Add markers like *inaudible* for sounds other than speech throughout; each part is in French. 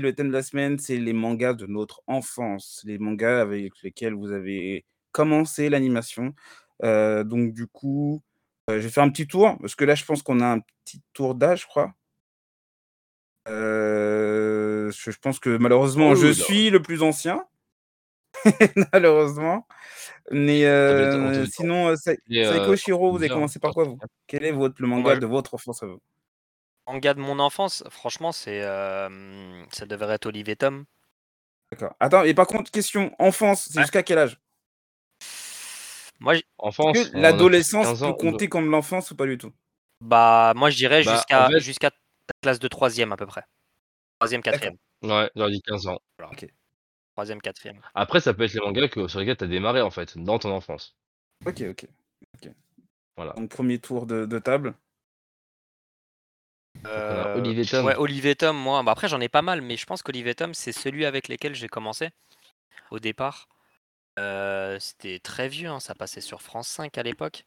Le thème de la semaine, c'est les mangas de notre enfance, les mangas avec lesquels vous avez commencé l'animation. Heu, donc du coup, heu, je vais faire un petit tour, parce que là, je pense qu'on a un petit tour d'âge, je crois. Heu, je je pense que malheureusement, Oh je suis le plus ancien. *laughs* Malheureusement. Mais pas sinon, Saiko Shiro, vous avez commencé par quoi vous? Quel est votre le manga de votre enfance à vous? Manga de mon enfance, franchement, c'est, ça devrait être Olive et Tom. D'accord. Attends, et par contre, question, enfance, c'est Ouais. jusqu'à quel âge? Moi Enfance, l'adolescence 15 peut compter comme l'enfance ou pas du tout? Bah, moi je dirais Bah, en jusqu'à fait jusqu'à classe de 3e à peu près. 3e, D'accord. 4e. Ouais, j'aurais dit 15 ans. Voilà. OK. 3e, 4e. Après, ça peut être les mangas que sur lesquels tu as démarré, en fait, dans ton enfance. OK, OK. OK. Voilà. Donc 1er tour de de table. Olive et Tom. ouais, Tom, moi, bah, après j'en ai pas mal, mais je pense qu'Olive et Tom, c'est celui avec lesquels j'ai commencé, au départ. Heu, c'était très vieux, hein, ça passait sur France 5 à l'époque.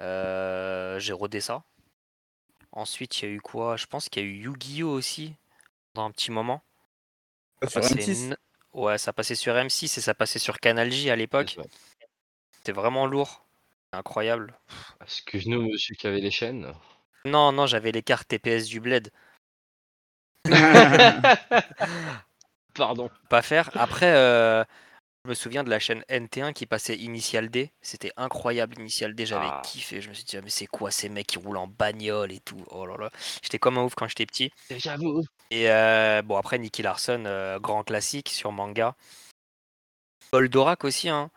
Heu, j'ai rodé ça. Ensuite, il y a eu quoi? Je pense qu'il y a eu Yu-Gi-Oh! aussi, pendant un petit moment. Ah, Ça sur passait M6? n ouais, ça passait sur M6 et ça passait sur Canal J à l'époque. C'était vraiment lourd, incroyable. Excuse-nous, monsieur qui avait les chaînes. Non, non, j'avais les cartes TPS du bled. *laughs* Pardon. Pas faire. Après, heu, je me souviens de la chaîne NT1 qui passait Initial D. C'était incroyable Initial D, j'avais Ah. kiffé. Je me suis dit: «Ah mais c'est quoi ces mecs qui roulent en bagnole et tout?» oh là là. J'étais comme un ouf quand j'étais petit. J'avoue. Et heu, bon après Nicky Larson, heu, grand classique sur manga. Goldorak aussi, hein.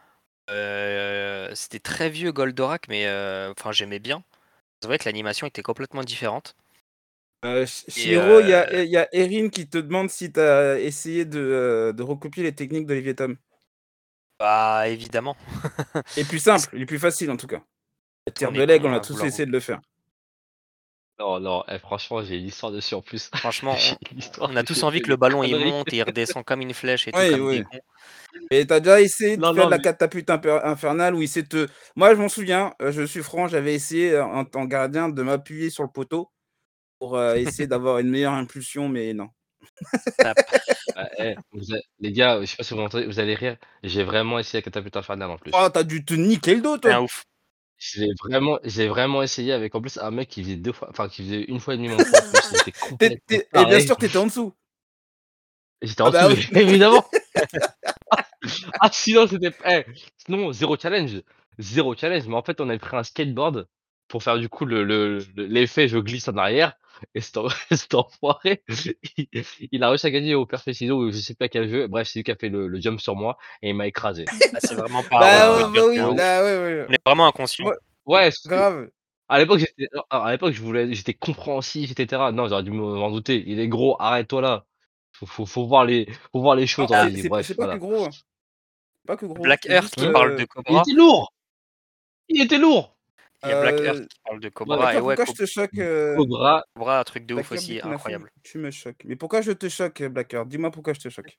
Heu, c'était très vieux Goldorak, mais enfin j'aimais bien. C'est vrai que l'animation était complètement différente. Ch Et Chihiro, il y a heu il y a Erin qui te demande si tu as essayé de, heu, de recopier les techniques d'Olive et Tom? Bah, évidemment. Les plus simples, *laughs* les plus faciles en tout cas. La tire de l'aigle, on a à tous essayé de le faire. Non, non, eh franchement, j'ai une histoire dessus en plus. *laughs* Franchement, on a tous envie que le ballon il monte et il redescend comme une flèche et tout, Oui, comme des oui. cons. Et tu as déjà essayé de Non, faire non, de la mais catapulte infernale où il sait te moi je m'en souviens, heu, je suis franc, j'avais essayé en tant que gardien de m'appuyer sur le poteau pour, heu, *laughs* essayer d'avoir une meilleure impulsion, mais non. Tap. *laughs* Ah, eh, les gars, je sais pas si vous m'entendez, vous allez rire, j'ai vraiment essayé la catapulte infernale en plus. Oh, tu as dû te niquer le dos C'est un toi! Vraiment j'ai vraiment essayé avec en plus un mec qui faisait 2 fois enfin qui faisait 1 fois et demi mon poids en plus, *laughs* complètement et bien sûr, tu étais en dessous? J'étais en Ah dessous, bah oui. évidemment. *laughs* *laughs* Ah sinon c'était eh, sinon 0 challenge 0 challenge, mais en fait, on avait pris un skateboard pour faire du coup le le le l'effet je glisse en arrière et cet en *laughs* cet enfoiré, il il a réussi à gagner au ciseaux ou je sais pas quel jeu, bref, c'est lui qui a fait le le jump sur moi et il m'a écrasé. Bah, *laughs* c'est vraiment heu, Bah, heu, bah oui, là, ouais, ouais. On est vraiment inconscient. Ouais, que grave. à l'époque j'étais alors alors à l'époque je voulais j'étais compréhensif et cetera. Non, j'aurais dû me m'en douter. Il est gros, arrête-toi là. Faut faut faut voir les faut voir les choses dans la c'est c'est c'est bref, pas que gros, hein. Pas que gros, Black c'est Earth qui Hein? parle de que Il Cobra. était lourd! Il était lourd! Il y a Black Earth Heu, qui parle de Ouais. Cobra et ouais, pourquoi je te choque, heu? Cobra Cobra, un truc de ouf Earth, aussi, incroyable. tu me choques. Mais pourquoi je te choque, Black Earth? Dis-moi pourquoi je te choque?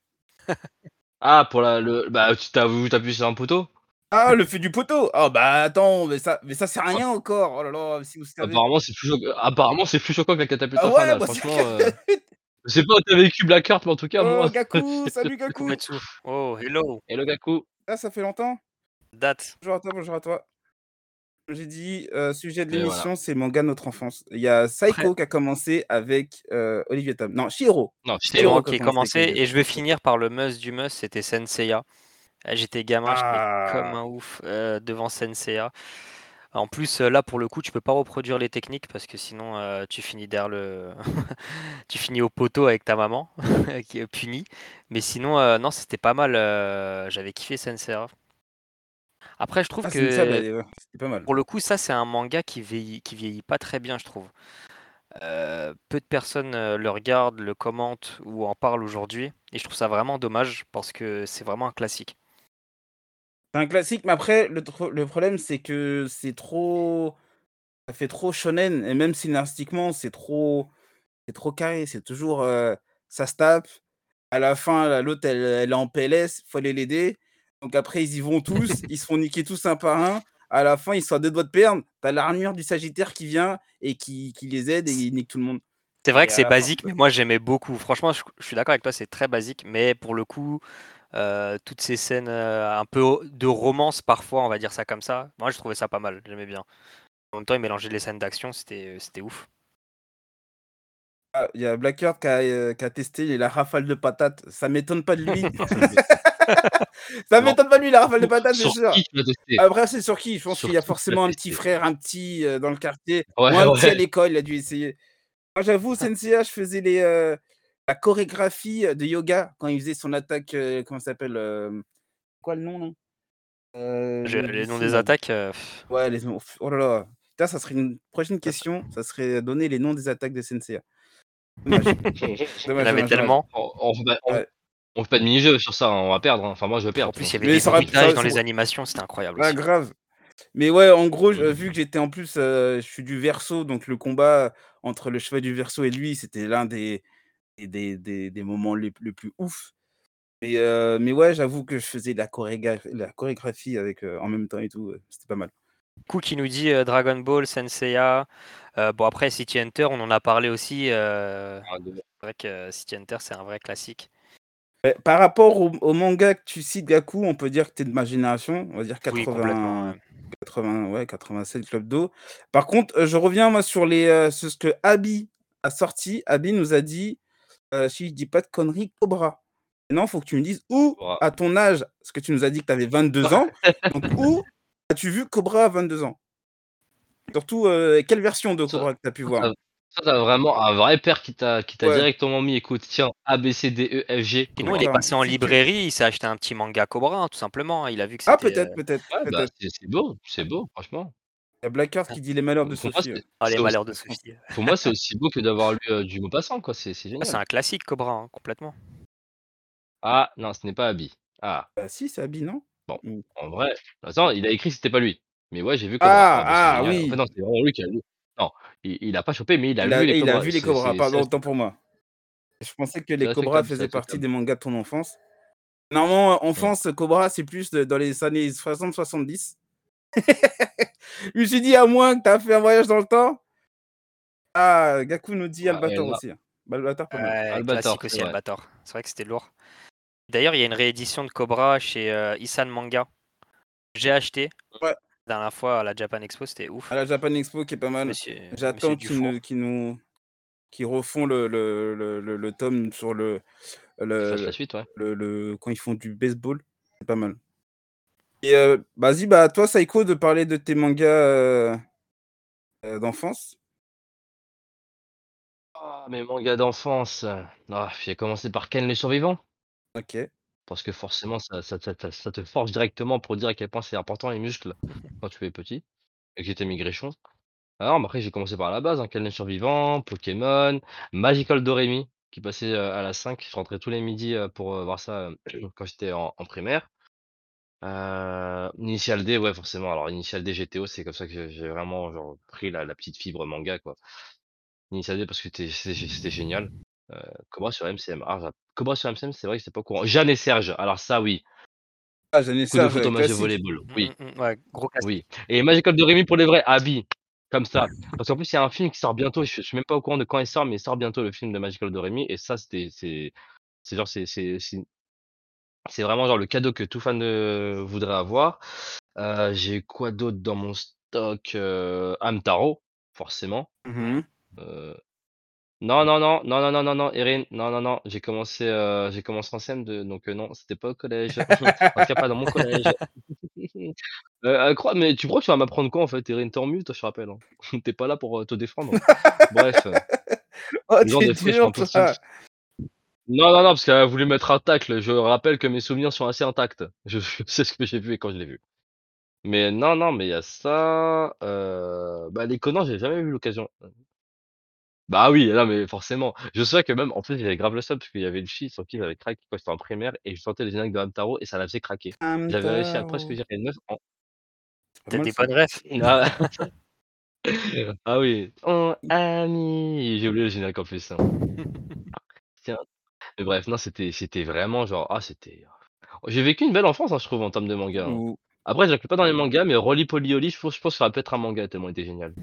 *laughs* Ah pour la le bah, tu t'appuyer sur un poteau? Ah, le fait du poteau! Oh bah, attends, mais ça mais ça c'est Ouais. rien encore, oh là là, si vous savez. Apparemment c'est plus choc apparemment c'est plus choquant que la catapulte Ah ouais, infernale, bah, c'est franchement, catapulte! je sais pas où tu as vécu Black Earth, mais en tout cas Oh, moi Gakou! *laughs* Salut Gakou! Kumetsu. Oh, hello! Hello Gakou! Ah, ça fait longtemps? Date. Bonjour à toi, bonjour à toi. J'ai dit, sujet de voilà. l'émission, c'est manga de notre enfance. Il y a Saiko qui a commencé avec, et Tom. Non, Chihiro. Non, Chihiro qui a commencé avec et je vais finir par le must du must, c'était Saint Seiya. Eh, j'étais gamin, j'étais comme Ah! un ouf, devant Saint Seiya. En plus, là, pour le coup, tu peux pas reproduire les techniques parce que sinon, tu finis derrière le *laughs* tu finis au poteau avec ta maman *laughs* qui est punie. Mais sinon, non, c'était pas mal, j'avais kiffé Saint Seiya. Après, je trouve Ah, bah, que c'était pas mal. pour le coup, ça, c'est un manga qui vieillit qui vieillit pas très bien, je trouve. Heu, peu de personnes, heu, le regardent, le commentent ou en parlent aujourd'hui et je trouve ça vraiment dommage parce que c'est vraiment un classique. C'est un classique, mais après le problème, c'est que c'est trop ça fait trop shonen et même scénaristiquement, c'est trop c'est trop carré. C'est toujours, heu, ça se tape. À la fin, la l'autre, elle elle est en PLS, faut aller l'aider. Donc après, ils y vont tous, *laughs* ils se font niquer tous un par un. À la fin, ils sont à 2 doigts de perdre. Tu as l'armure du Sagittaire qui vient et qui qui les aide et il nique tout le monde. C'est vrai Et que c'est fin, basique, mais moi j'aimais beaucoup. Franchement, je, je suis d'accord avec toi, c'est très basique, mais pour le coup, euh, toutes ces scènes euh, un peu de romance parfois, on va dire ça comme ça, moi je trouvais ça pas mal, j'aimais bien. En même temps, il mélangeait les scènes d'action, c'était c'était ouf. Ah, il y a Blackheart qui a, qui a testé la rafale de patates. Ça m'étonne pas de lui. *laughs* *laughs* Ça Non. m'étonne pas lui la rafale de patates, c'est sûr. Après, c'est sur qui? Je pense qu'il y a forcément un petit frère, un petit, heu, dans le quartier Ouais, ou un petit à ouais. l'école, il a dû essayer. Moi, j'avoue, Senseiya, je faisais les, heu, la chorégraphie, heu, de yoga quand il faisait son attaque, comment ça s'appelle, quoi le nom de les noms des attaques, euh, Ouais, les noms, oh là là. Putain, ça serait une prochaine question, ça serait donner les noms des attaques de Senseiya. *laughs* Dommage, dommage, avait tellement. On on Ouais. On fait pas de mini-jeu sur ça, hein, on va perdre, hein. Enfin moi je vais En perdre, plus, il y avait Mais des ça aurait bruitages ça dans ça les animations, c'était incroyable Ah aussi. grave. Mais ouais, en gros, Mmh. vu que j'étais en plus, heu, je suis du Verseau, donc le combat entre le cheval du Verseau et lui, c'était l'un des des des des des moments les plus les plus ouf. Et heu, mais ouais, j'avoue que je faisais la choréga la chorégraphie avec, heu, en même temps et tout, c'était pas mal. Coup qui nous dit euh, Dragon Ball, Senseiya. Euh, bon, après, City Hunter, on en a parlé aussi. euh, Ah, de C'est vrai que euh, City Hunter, c'est un vrai classique. Par rapport au au manga que tu cites, Gaku, on peut dire que tu es de ma génération, on va dire Oui, complètement. 80 ouais. 80 ouais, 87 Club d'eau. Par contre, heu, je reviens moi sur les, heu, sur ce que Abi a sorti. Abi nous a dit, heu, si je dis pas de conneries, Cobra. Maintenant, faut que tu me dises où, à ton âge, parce que tu nous as dit que tu avais 22 ans, *laughs* donc où as-tu vu Cobra à 22 ans? Surtout, quelle version de Cobra que tu as pu voir? Tu vraiment un vrai père qui t'a qui t'a Ouais, directement mis: «Écoute, tiens, A, B, C, D, E, F, G, Sinon, c'est il est Cobra». ça. passé en librairie, il s'est acheté un petit manga Cobra, hein, tout simplement. Il a vu que ah c'était. peut-être, euh, peut-être, Ouais, bah, peut-être. c'est c'est beau, c'est beau, franchement. Il y a Blackheart qui dit: «Les malheurs de Sophie», c'est ouais. Ah, les c'est malheurs de Sophie. *laughs* pour moi, c'est aussi beau que d'avoir lu, heu, du Maupassant, quoi, c'est c'est Ah, c'est génial. un classique Cobra, hein, complètement. Ah, non, ce n'est pas Abi. Ah, Bah si, c'est Abi, non? bon, Mmh. en vrai attends, il a écrit c'était pas lui. Mais ouais, j'ai vu Cobra. Ah! Ah c'est Ah génial. En fait, oui! non, c'est vraiment lui qui a lu. Non, il il a pas chopé, mais il a Il a lu les il a Cobras vu les Cobras, pardon, autant pour moi. Je pensais que les Cobras faisaient partie des mangas de ton enfance. Normalement, Non. enfance, Cobra, c'est plus de dans les années 60-70. *laughs* Je me suis dit, à moins que tu as fait un voyage dans le temps. Ah, Gaku nous dit Ah Albator aussi, hein. Albator, pas mal. Ouais, Albator, aussi, vrai. Albator. C'est vrai que c'était lourd. D'ailleurs, il y a une réédition de Cobra chez euh, Isan Manga. J'ai acheté. Ouais. La dernière fois à la Japan Expo, c'était ouf. À la Japan Expo qui est pas mal. Monsieur, J'attends qu'ils nous qu'ils refont le le le le le tome sur le la suite, ouais. le le quand ils font du baseball, c'est pas mal. Et heu, vas-y, bah, à toi, Saïko, de parler de tes mangas, heu heu, d'enfance. Ah, mes mangas d'enfance, ah, j'ai commencé par Ken le survivant, OK. Parce que forcément ça ça ça ça ça te forge directement pour dire à quel point c'est important les muscles *laughs* quand tu es petit et que j'étais maigrichon. Alors, après j'ai commencé par la base, hein, le survivant, Pokémon, Magical Doremi qui passait, heu, à la 5. Je rentrais tous les midis, heu, pour, heu, voir ça, heu, quand j'étais en en primaire. Heu, Initial D, ouais, forcément. Alors Initial D, GTO, c'est comme ça que j'ai j'ai vraiment genre pris la la petite fibre manga, quoi. Initial D parce que c'était c'était gé c'était génial. Heu, Cobra sur MCM. Ah Cobra sur MCM, c'est vrai que c'était pas au courant. Jeanne et Serge, alors ça oui. Ah, Jeanne et Coup de foot au match de volleyball, Mm, oui, mm, mm, ouais, gros classique. oui. Et Magical Doremi pour les vrais, Abi, comme ça. Parce qu'en plus, il y a un film qui sort bientôt, je suis je suis même pas au courant de quand il sort, mais il sort bientôt le film de Magical Doremi et ça c'était c'est c'est genre c'est c'est c'est c'est vraiment genre le cadeau que tout fan, heu, voudrait avoir. Heu, j'ai quoi d'autre dans mon stock? Heu, Hamtaro, forcément. Non, non, non, non, non, non, non, non, Erin, non, non, non, j'ai commencé, j'ai commencé en CM2, donc non, c'était pas au collège. En tout cas pas dans mon collège. Crois mais tu crois que tu vas m'apprendre quoi en fait, Erin? t'es en mute, je te rappelle, hein. Tu es pas là pour, te défendre. Bref, Oh, genre de Non, non, non, parce qu'elle a voulu mettre un tacle. Je rappelle que mes souvenirs sont assez intacts. Je sais ce que j'ai vu et quand je l'ai vu. Mais non, non, mais il y a ça, bah, les Conan, j'ai jamais eu l'occasion. Bah, oui, non, mais forcément. Je sais que même en plus, j'avais grave le seum parce qu'il y avait une fille sur qui j'avais craqué quand j'étais en primaire et je sentais les génériques de Hamtaro et ça la faisait craquer. J'avais réussi à presque Hamtaro. dire une meuf en pas T'as mal des ça. bonnes refs. *laughs* ah *laughs* ah oui, «Oh ami», j'ai oublié le générique en plus, hein. *laughs* Tiens, mais bref, non, c'était c'était vraiment genre, ah, c'était j'ai vécu une belle enfance, hein, je trouve, en termes de manga, hein. Ou Après, je l'inclus pas dans les mangas, mais Roly Poly Oly, je pense je pense que ça va peut être un manga tellement il était génial.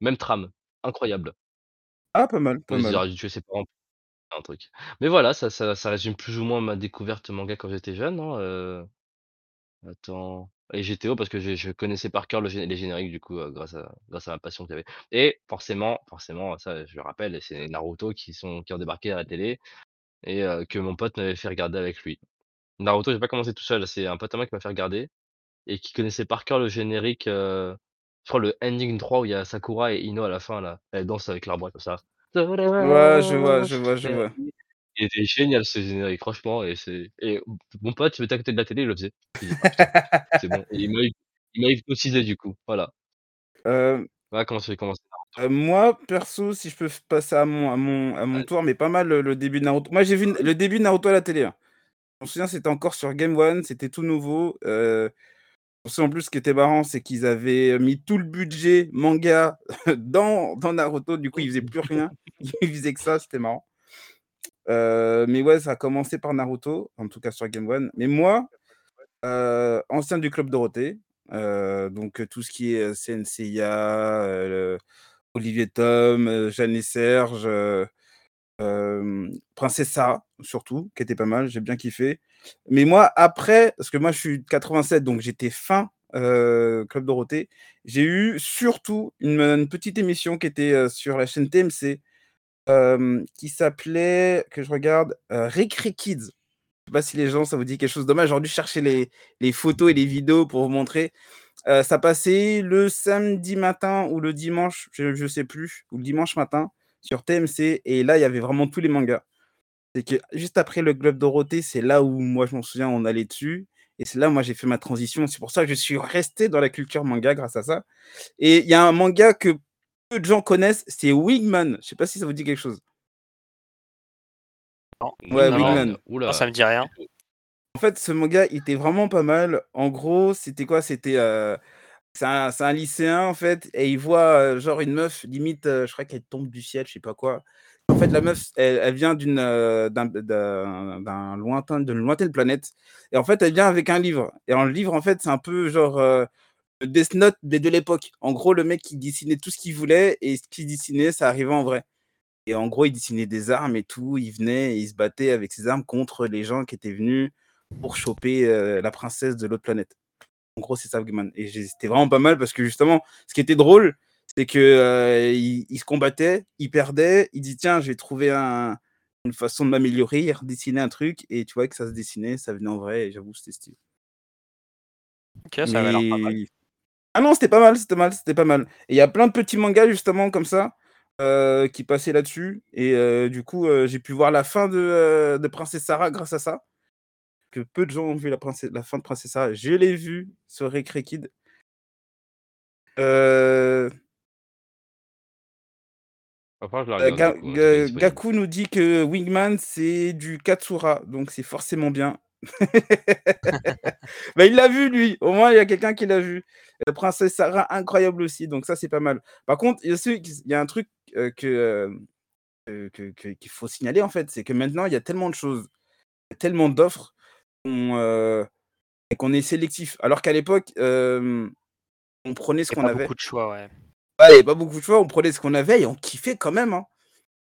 Même trame, incroyable. Ah pas mal, pas mal. tuer ses parents un truc. Mais voilà, ça ça ça résume plus ou moins ma découverte manga quand j'étais jeune, hein, heu, attends et GTO parce que je je connaissais par cœur le gé les génériques du coup, heu, grâce à grâce à ma passion qu'il y avait et forcément forcément, ça je le rappelle, c'est Naruto qui sont qui ont débarqué à la télé et heu, que mon pote m'avait fait regarder avec lui. Naruto, j'ai pas commencé tout seul, c'est un pote à moi qui m'a fait regarder et qui connaissait par cœur le générique, heu, je crois le ending 3 où il y a Sakura et Ino à la fin là, elles dansent avec bras comme ça. Ouais, je vois, je vois, je vois. Il était génial ce générique franchement et c'est et mon pote il était à côté de la télé, il le faisait. Il dit: «Ah c'est bon» et il m'a il m'a hypnotisé du coup, voilà. Hem, Voilà comment commencé heu, Naruto. moi perso, si je peux passer à mon à mon à mon Ouais. tour, mais pas mal le le début de Naruto. Moi j'ai vu le début de Naruto à la télé, hein. Je me souviens, c'était encore sur Game One, c'était tout nouveau, heu, en plus ce qui était marrant, c'est qu'ils avaient mis tout le budget manga *laughs* dans dans Naruto, du coup, ils faisaient plus rien. *laughs* *laughs* Ils faisaient que ça, c'était marrant. Heu, mais ouais, ça a commencé par Naruto, en tout cas sur Game One. Mais moi, heu, ancien du Club Dorothée, donc tout ce qui est, CNCIA, Olivier Tom, Jeanne et Serge, Sarah surtout, qui était pas mal, j'ai bien kiffé. Mais moi après, parce que moi je suis de 87 donc j'étais fin, Club Dorothée, j'ai eu surtout une, petite émission qui était, sur la chaîne TMC, qui s'appelait, que je regarde, Récré Kids. Je sais pas si les gens ça vous dit quelque chose. Dommage, j'aurais dû chercher les les photos et les vidéos pour vous montrer. Ça passait le samedi matin ou le dimanche, je je sais plus, ou le dimanche matin sur TMC et là, il y avait vraiment tous les mangas. C'est que juste après le Club Dorothée, c'est là où moi je m'en souviens, on allait dessus et c'est là, moi, j'ai fait ma transition. C'est pour ça que je suis resté dans la culture manga grâce à ça et il y a un manga que peu de gens connaissent, c'est Wingman. Je sais pas si ça vous dit quelque chose? Non, Ouais, non, Wingman, non, ça me dit rien. En fait, ce manga, il était vraiment pas mal. En gros, c'était quoi? C'était, heu, c'est un lycéen, en fait et il voit, genre une meuf limite, je crois qu'elle tombe du ciel, je sais pas quoi. En fait, la meuf, elle vient d'une, d'un lointain d'une lointaine planète et en fait, elle vient avec un livre et le livre, en fait, c'est un peu genre, le Death Note mais de l'époque. En gros, le mec, il dessinait tout ce qu'il voulait et ce qu'il dessinait, ça arrivait en vrai et en gros, il dessinait des armes et tout. Il venait il se battait avec ses armes contre les gens qui étaient venus pour choper, la princesse de l'autre planète. En gros, c'est ça et j'ai c'était vraiment pas mal parce que justement, ce qui était drôle, c'est que, heu, il il se combattait, il perdait, il dit: «Tiens, je vais trouver un une façon de m'améliorer», redessinait un truc et tu vois que ça se dessinait, ça venait en vrai et j'avoue, c'était stylé. OK, ça avait l'air pas mal. Ah non, c'était pas mal, c'était mal, c'était pas mal et il y a plein de petits mangas justement comme ça, heu, qui passaient là-dessus et heu, du coup, j'ai pu voir la fin de Princesse Sarah grâce à ça, que peu de gens ont vu la princesse la fin de Princesse Sarah. Je l'ai vu sur Recré Kid. Je la Ga coup, Ga disponible. Gaku nous dit que Wingman, c'est du Katsura, donc c'est forcément bien. *laughs* Bah, il l'a vu lui, au moins il y a quelqu'un qui l'a vu. Heu, Princesse Sarah, incroyable aussi, donc ça, c'est pas mal. Par contre, il y a un truc, que, que que qu'il faut signaler en fait, c'est que maintenant, il y a tellement de choses, tellement d'offres qu'on, et qu'on est sélectif. Alors qu'à l'époque, hem, on prenait ce qu'on pas avait. beaucoup de choix, ouais. Ouais, pas beaucoup de choix, on prenait ce qu'on avait et on kiffait quand même, hein.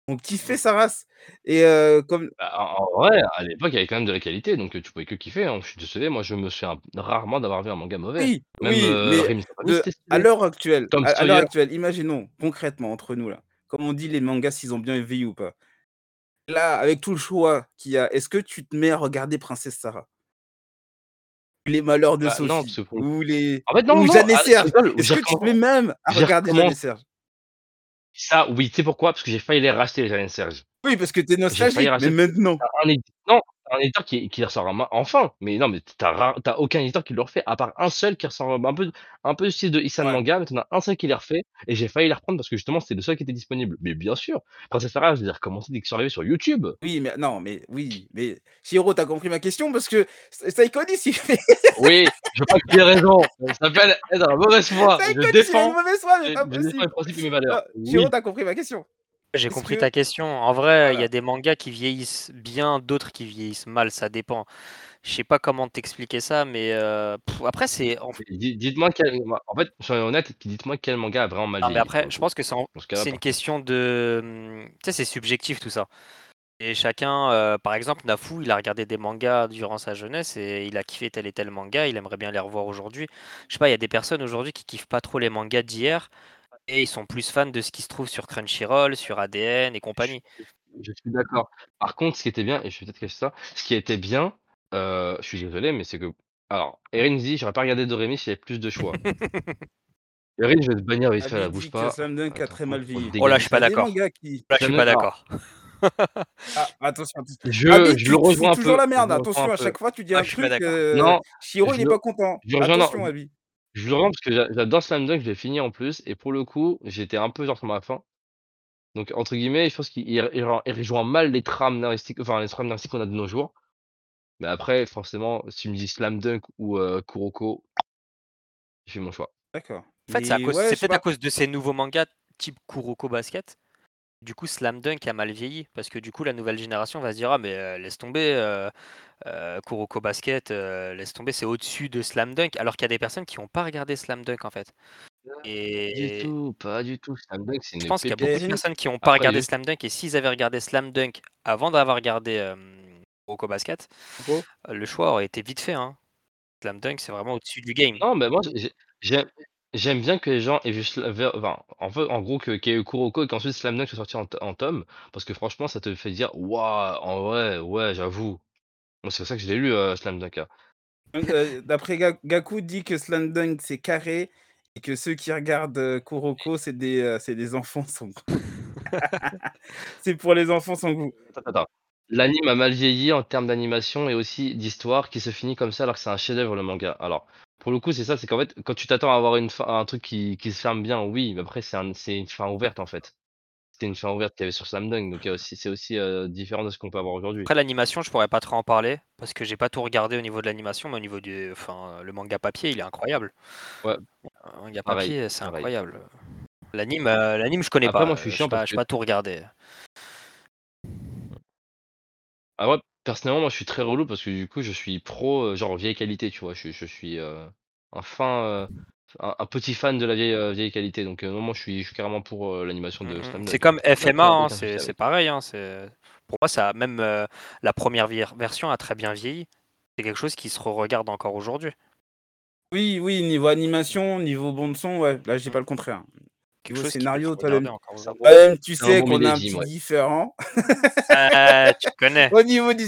On kiffait sa race et heu, comme Bah, en vrai, à l'époque, il y avait quand même de la qualité, donc tu pouvais que kiffer, hein. Je suis désolé, moi je me souviens rarement d'avoir vu un manga mauvais. oui, Même, oui, mais de à l'heure actuelle à à actuelle, imaginons concrètement entre nous là, comme on dit les mangas s'ils ont bien vieilli ou pas. Là, avec tout le choix qu'il y a, est-ce que tu te mets à regarder Princesse Sarah? Les Malheurs de Sophie? coup ou les en fait, non, ou non, Jeanne et ah, Serge? Est-ce que tu te mets même à regarder Jeanne et Serge? ça oui, tu sais pourquoi? Parce que j'ai failli les racheter les Jeanne et Serge. Oui, parce que tu es J'ai failli nostalgique, mais maintenant non, un éditeur qui qui ressort un enfin, mais non, mais tu as ra tu as aucun éditeur qui le refait à part un seul qui ressort un peu un peu style de ouais. Manga, mais tu en as un seul qui les refait et j'ai failli les reprendre parce que justement c'était le seul qui était disponible. Mais bien sûr, Princesse Sarah, je les ai recommencés dès qu'ils sont arrivés sur YouTube? Oui, mais non, mais oui, mais Chiro, tu as compris ma question parce que il fait Oui, je veux pas que tu aies raison, ça s'appelle être la mauvaise foi. Je a une défends mauvaise foi, mais pas défends possible. principes et mes valeurs. Non, Chiro, Oui. tu as compris ma question. J'ai compris que ta question. En vrai, il y a des mangas qui vieillissent bien, d'autres qui vieillissent mal, ça dépend. Je sais pas comment t'expliquer ça, mais heu, après c'est dites-moi quel en fait, soyons honnêtes, dites-moi quel manga a vraiment mal vieilli après, je pense que c'est en ce une question de, mmh, tu sais, c'est subjectif tout ça et chacun, heu, par exemple, Nafu, il a regardé des mangas durant sa jeunesse et il a kiffé tel et tel manga, il aimerait bien les revoir aujourd'hui. Je sais pas, il y a des personnes aujourd'hui qui kiffent pas trop les mangas d'hier et ils sont plus fans de ce qui se trouve sur Crunchyroll, sur ADN et compagnie. je je suis d'accord. Par contre, ce qui était bien et je vais peut-être cacher ça, ce qui était bien, heu, je suis désolé, mais c'est que alors Erin dit: «J'aurais pas regardé Doremi s'il y avait plus de choix». *laughs* Erin, je vais te bannir vite fait là, Abby bouge pas. Slam Dunk a Attends, très mal vieilli. Oh là, je suis pas d'accord. qui Là, je suis pas d'accord. ah, attention, attention. je Abby, je le rejoins un toujours peu, la je merde, attention, à chaque fois tu dis Ah, un truc, heu, Non, Shiro il je est le pas content. je Attention Abby. Je le rejoins parce que j'a j'adore Slam Dunk, je l'ai fini en plus et pour le coup, j'étais un peu genre sur ma faim. Donc entre guillemets, je pense qu'il il il ren il rejoint mal les trames narratiques enfin les trames qu'on a de nos jours. Mais après forcément, si tu me dis Slam Dunk ou heu, Kuroko, je fais mon choix. D'accord. En fait, c'est à Mais cause ouais, c'est je sais peut-être à pas. cause de ces nouveaux mangas type Kuroko Basket. Du coup, Slam Dunk a mal vieilli parce que du coup, la nouvelle génération va se dire: «Ah mais heu, laisse tomber, heu heu, Kuroko Basket, heu, laisse tomber, c'est au-dessus de Slam Dunk». Alors qu'il y a des personnes qui ont pas regardé Slam Dunk, en fait Pas du et tout, pas du tout. Slam Dunk, c'est je une pense qu'il y a beaucoup de personnes qui ont pas Après regardé Slam Dunk et s'ils avaient regardé Slam Dunk avant d'avoir regardé, hem, Kuroko Basket, le choix aurait été vite fait, hein. Slam Dunk, c'est vraiment au-dessus du game. non, mais moi j'ai j'aime bien que les gens aient vu enfin, en fait, en gros que qu'il y ait eu Kuroko et qu'ensuite Slam Dunk soit sorti en en tome, parce que franchement ça te fait dire: «Waouh, en vrai, ouais, j'avoue». Moi c'est pour ça que je l'ai lu, Slam Dunk, hein. Donc d'après Ga Gaku dit que Slam Dunk c'est carré et que ceux qui regardent, Kuroko c'est des, c'est des enfants sans goût. *laughs* C'est pour les enfants sans goût. Attends, attends. L'anime a mal vieilli en termes d'animation et aussi d'histoire qui se finit comme ça alors que c'est un chef-d'œuvre le manga. Alors, pour le coup, c'est ça, c'est qu'en fait, quand tu t'attends à avoir une fin un truc qui qui se ferme bien, oui, mais après c'est un c'est une fin ouverte en fait. C'était une fin ouverte qu'il y avait sur Slam Dunk, donc c'est aussi, différent de ce qu'on peut avoir aujourd'hui. Après l'animation, je pourrais pas trop en parler parce que j'ai pas tout regardé au niveau de l'animation, mais au niveau du enfin, le manga papier, il est incroyable. Ouais, Un manga pareil, papier, c'est incroyable. L'anime, l'anime, je connais Après pas, moi je suis chiant pas que pas tout regardé. ah ouais, personnellement, moi je suis très relou parce que du coup je suis pro, genre vieille qualité, tu vois? Je je suis, un fin, un un petit fan de la vieille, heu, vieille qualité donc heu, non, moi je suis je suis carrément pour, heu, l'animation de C'est Dunk, hein. comme FMA, hein, souci c'est pareil, hein, c'est pour moi ça même, la première version a très bien vieilli. C'est quelque chose qui se re-regarde encore aujourd'hui. Oui, oui, niveau animation, niveau bande son, ouais, là, je dis Mmh. pas le contraire. Quelque Niveau scénario, toi-même bon toi-même, tu sais bon qu'on a un petit ouais. différend. Heu, *laughs* tu connais. *laughs* Au niveau du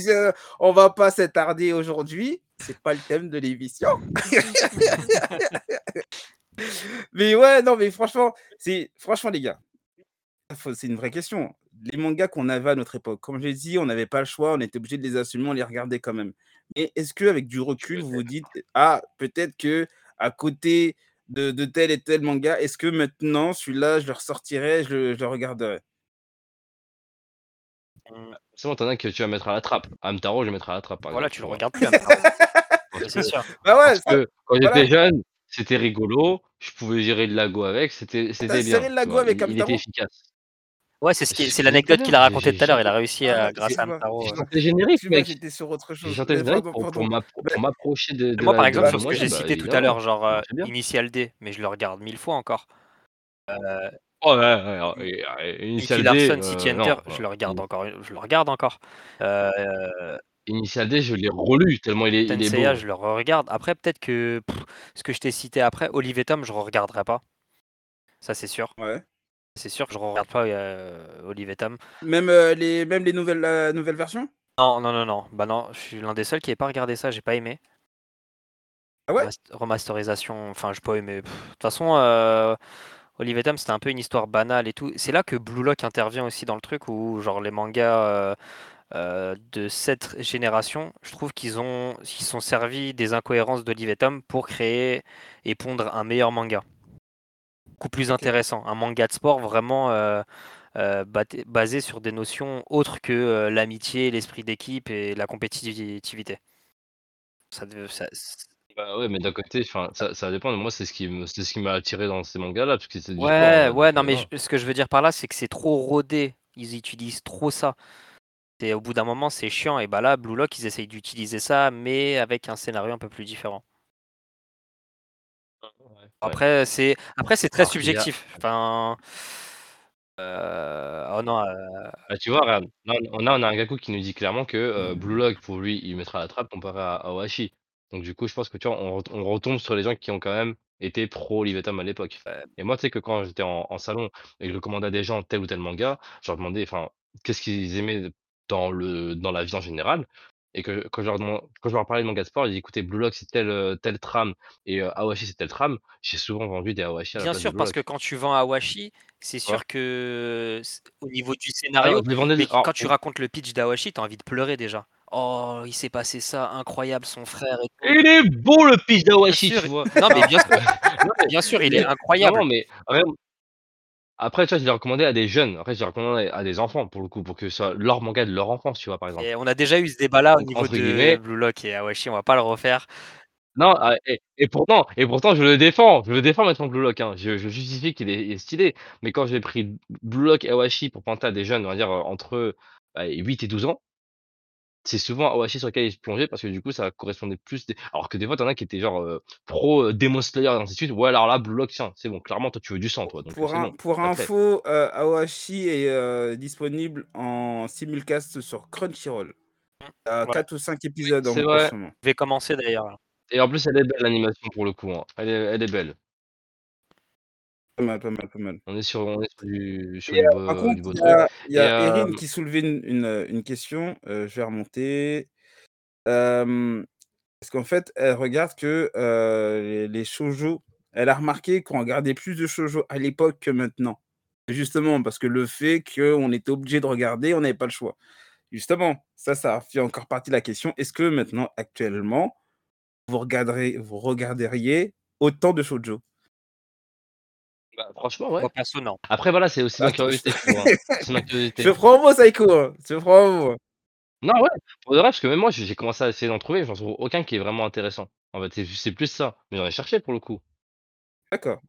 on va pas s'attarder aujourd'hui, c'est pas le thème de l'émission. *laughs* Mais ouais, non, mais franchement, c'est franchement les gars, faut c'est une vraie question. Les mangas qu'on avait à notre époque, comme j'ai dit, on n'avait pas le choix, on était obligé de les assumer, on les regardait quand même. Mais est-ce qu'avec du Tu recul, vous vous dites: «Ah, peut-être qu'à côté de de tel et tel manga, est-ce que maintenant celui-là, je le ressortirais, je le je le regarderais?» Mmh. Forcément, tu en as que tu vas mettre à la trappe. Hamtaro, je vais mettre à la trappe, par Voilà, exemple, tu le regardes plus que *laughs* c'est sûr. Bah ouais, parce que quand j'étais voilà. jeune, c'était rigolo, je pouvais gérer le lago avec, c'était c'était bien, le lago vois? avec Il il était efficace. Ouais, c'est ce qui est C'est j'ai l'anecdote qu'il a j'ai racontée j'ai tout à l'heure. Il a réussi Ah, à grâce à Hamtaro, j'ai le générique, mec! j'étais sur autre J'ai chose. chanté le Heu, générique pour pour m'approcher de de moi, par de exemple, sur ce que j'ai bah, cité tout à l'heure, genre, bien. Initial D, mais je le regarde 1000 fois encore. Heu, Oh ouais, ouais, ouais, Initial D, Larson, City heu, Hunter, non, je le regarde encore je le regarde encore. Heu, Initial D, je l'ai relu tellement il est il est beau. je le re-regarde. Après, peut-être que pff, ce que je t'ai cité après, Olive et Tom, je re-regarderai pas. Ça, c'est sûr. ouais. C'est sûr que je re-regarde pas, heu, Olive et Tom. Même, heu, les même les nouvelles, la nouvelle version? Non, non, non, non, bah, non, je suis l'un des seuls qui ait pas regardé ça, j'ai pas aimé. Ah ouais? Remast remasterisation, enfin, j'ai pas aimé. De toute façon, heu, Olive et Tom, c'était un peu une histoire banale et tout. C'est là que Blue Lock intervient aussi dans le truc où genre les mangas, heu, de cette génération, je trouve qu'ils ont ils se sont servis des incohérences d'Olive et Tom pour créer et pondre un meilleur manga. Beaucoup plus intéressant. Un manga de sport vraiment, heu, baté basé sur des notions autres que, l'amitié, l'esprit d'équipe et la compétitivité. Ça Bah, ouais, mais d'un côté, ça ça dépend, moi, c'est ce qui me c'est ce qui m'a attiré dans ces mangas-là, parce que c'est Ouais, hein, ouais, non, mais voilà. j ce que je veux dire par là, c'est que c'est trop rodé. Ils utilisent trop ça. Et au bout d'un moment, c'est chiant et bah, là, Blue Lock, ils essayent d'utiliser ça, mais avec un scénario un peu plus différent. Ouais. Après, c'est après c'est très Alors a subjectif. Enfin, heu, oh non, heu, bah, tu vois, regarde, là on a on a un Gaku qui nous dit clairement que, Blue Mmh. Lock pour lui, il mettra la trappe comparé à à Awashi. Donc du coup, je pense que tu vois, on ret on retombe sur les gens qui ont quand même été pro Olivetum à l'époque. Et moi, tu sais que quand j'étais en en salon et que je commandais à des gens tel ou tel manga, je leur demandais, enfin, qu'est-ce qu'ils aimaient dans le dans la vie en général et que quand je leur quand je leur parlais de manga de sport, ils disaient: «Écoutez, Blue Lock, c'est telle, heu, telle trame et heu, Awashi, c'est telle trame». J'ai souvent vendu des Awashi à la bien place de sûr, Blue parce que quand tu vends Awashi, c'est sûr que c au niveau du Alors scénario, je les vendais mais alors quand tu racontes le pitch d'Awashi, tu as envie de pleurer déjà. «Oh, il s'est passé ça, incroyable, son frère et tout». Il est beau le pitch Bien d'Awashi, sûr, tu vois? non, mais bien *laughs* sûr, bien il est incroyable vraiment, mais après, tu vois, je l'ai recommandé à des jeunes. Après, je l'ai recommandé à des enfants, pour le coup, pour que ce soit leur manga de leur enfance, tu vois, par exemple. et on a déjà eu ce débat-là au niveau de guillemets Blue Lock et Awashi, on va pas le refaire. non, ah et et pourtant et pourtant je le défends, je le défends maintenant Blue Lock, hein. Je je justifie qu'il est stylé. Mais quand j'ai pris Blue Lock et Awashi pour planter à des jeunes, on va dire, heu, entre, allez, 8 et 12 ans, c'est souvent Awashi sur lequel ils se plongeaient parce que du coup, ça correspondait plus des alors que des fois, tu en as qui étaient genre, heu, pro, heu, Demon Slayer et ainsi de suite. Ouais, alors là, Blue Lock, tiens, c'est bon, clairement, toi, tu veux du sang, toi, donc heu, Pour c'est in bon, pour info, heu, Awashi est, heu, disponible en simulcast sur Crunchyroll. Ouais, 4 ou 5 Oui, épisodes en c'est en vrai ce moment. je vais commencer d'ailleurs là. et en plus, elle est belle l'animation pour le coup, hein. Elle est elle est belle. Pas mal, pas mal, pas mal. On est sur on est sur du sur Et heu, du par beau contre, beau il y truc a il y et a Erin hem qui soulevait une une, une question, je vais remonter. Hem, parce qu'en fait, elle regarde que, les les shoujo elle a remarqué qu'on regardait plus de shoujo à l'époque que maintenant. Justement, parce que le fait qu'on était obligé de regarder, on n'avait pas le choix. Justement, ça, ça fait encore partie de la question. Est-ce que maintenant, actuellement, vous regarderez vous regarderiez autant de shoujo? Bah, franchement, ouais. Moi perso, non. Après voilà, c'est aussi ma je curiosité? *laughs* C'est ma je curiosité. prends mot Psycho, hein, je prends mot, hein. Non, ouais, pour de vrai, parce que même moi, j'ai commencé à essayer d'en trouver, j'en trouve aucun qui est vraiment intéressant. En fait, c'est c'est plus ça, mais j'en ai cherché pour le coup, D'accord,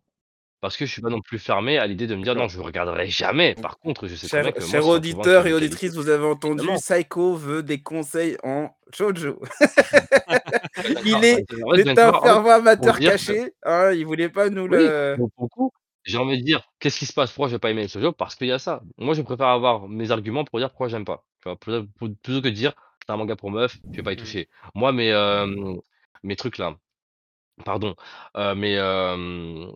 parce que je suis pas non plus fermé à l'idée de me dire: «Non, je regarderai jamais». Par contre, je sais très bien chers que chers est auditeurs et auditrices, vous avez entendu. Psycho veut des conseils en shoujo. *laughs* Il bah, est te un fait, fervent amateur dire que caché, hein, il voulait pas nous oui, le pour le coup, j'ai envie de dire: «Qu'est-ce qui se passe? Pourquoi je vais pas aimer les shoujo?» parce qu'il y a ça. Moi, je préfère avoir mes arguments pour dire pourquoi j'aime pas, tu vois? Plutôt que de dire: «C'est un manga pour meufs, je vais pas y Mmh. toucher». Moi, mes, hem, mes trucs là, pardon, heu, mes, hem,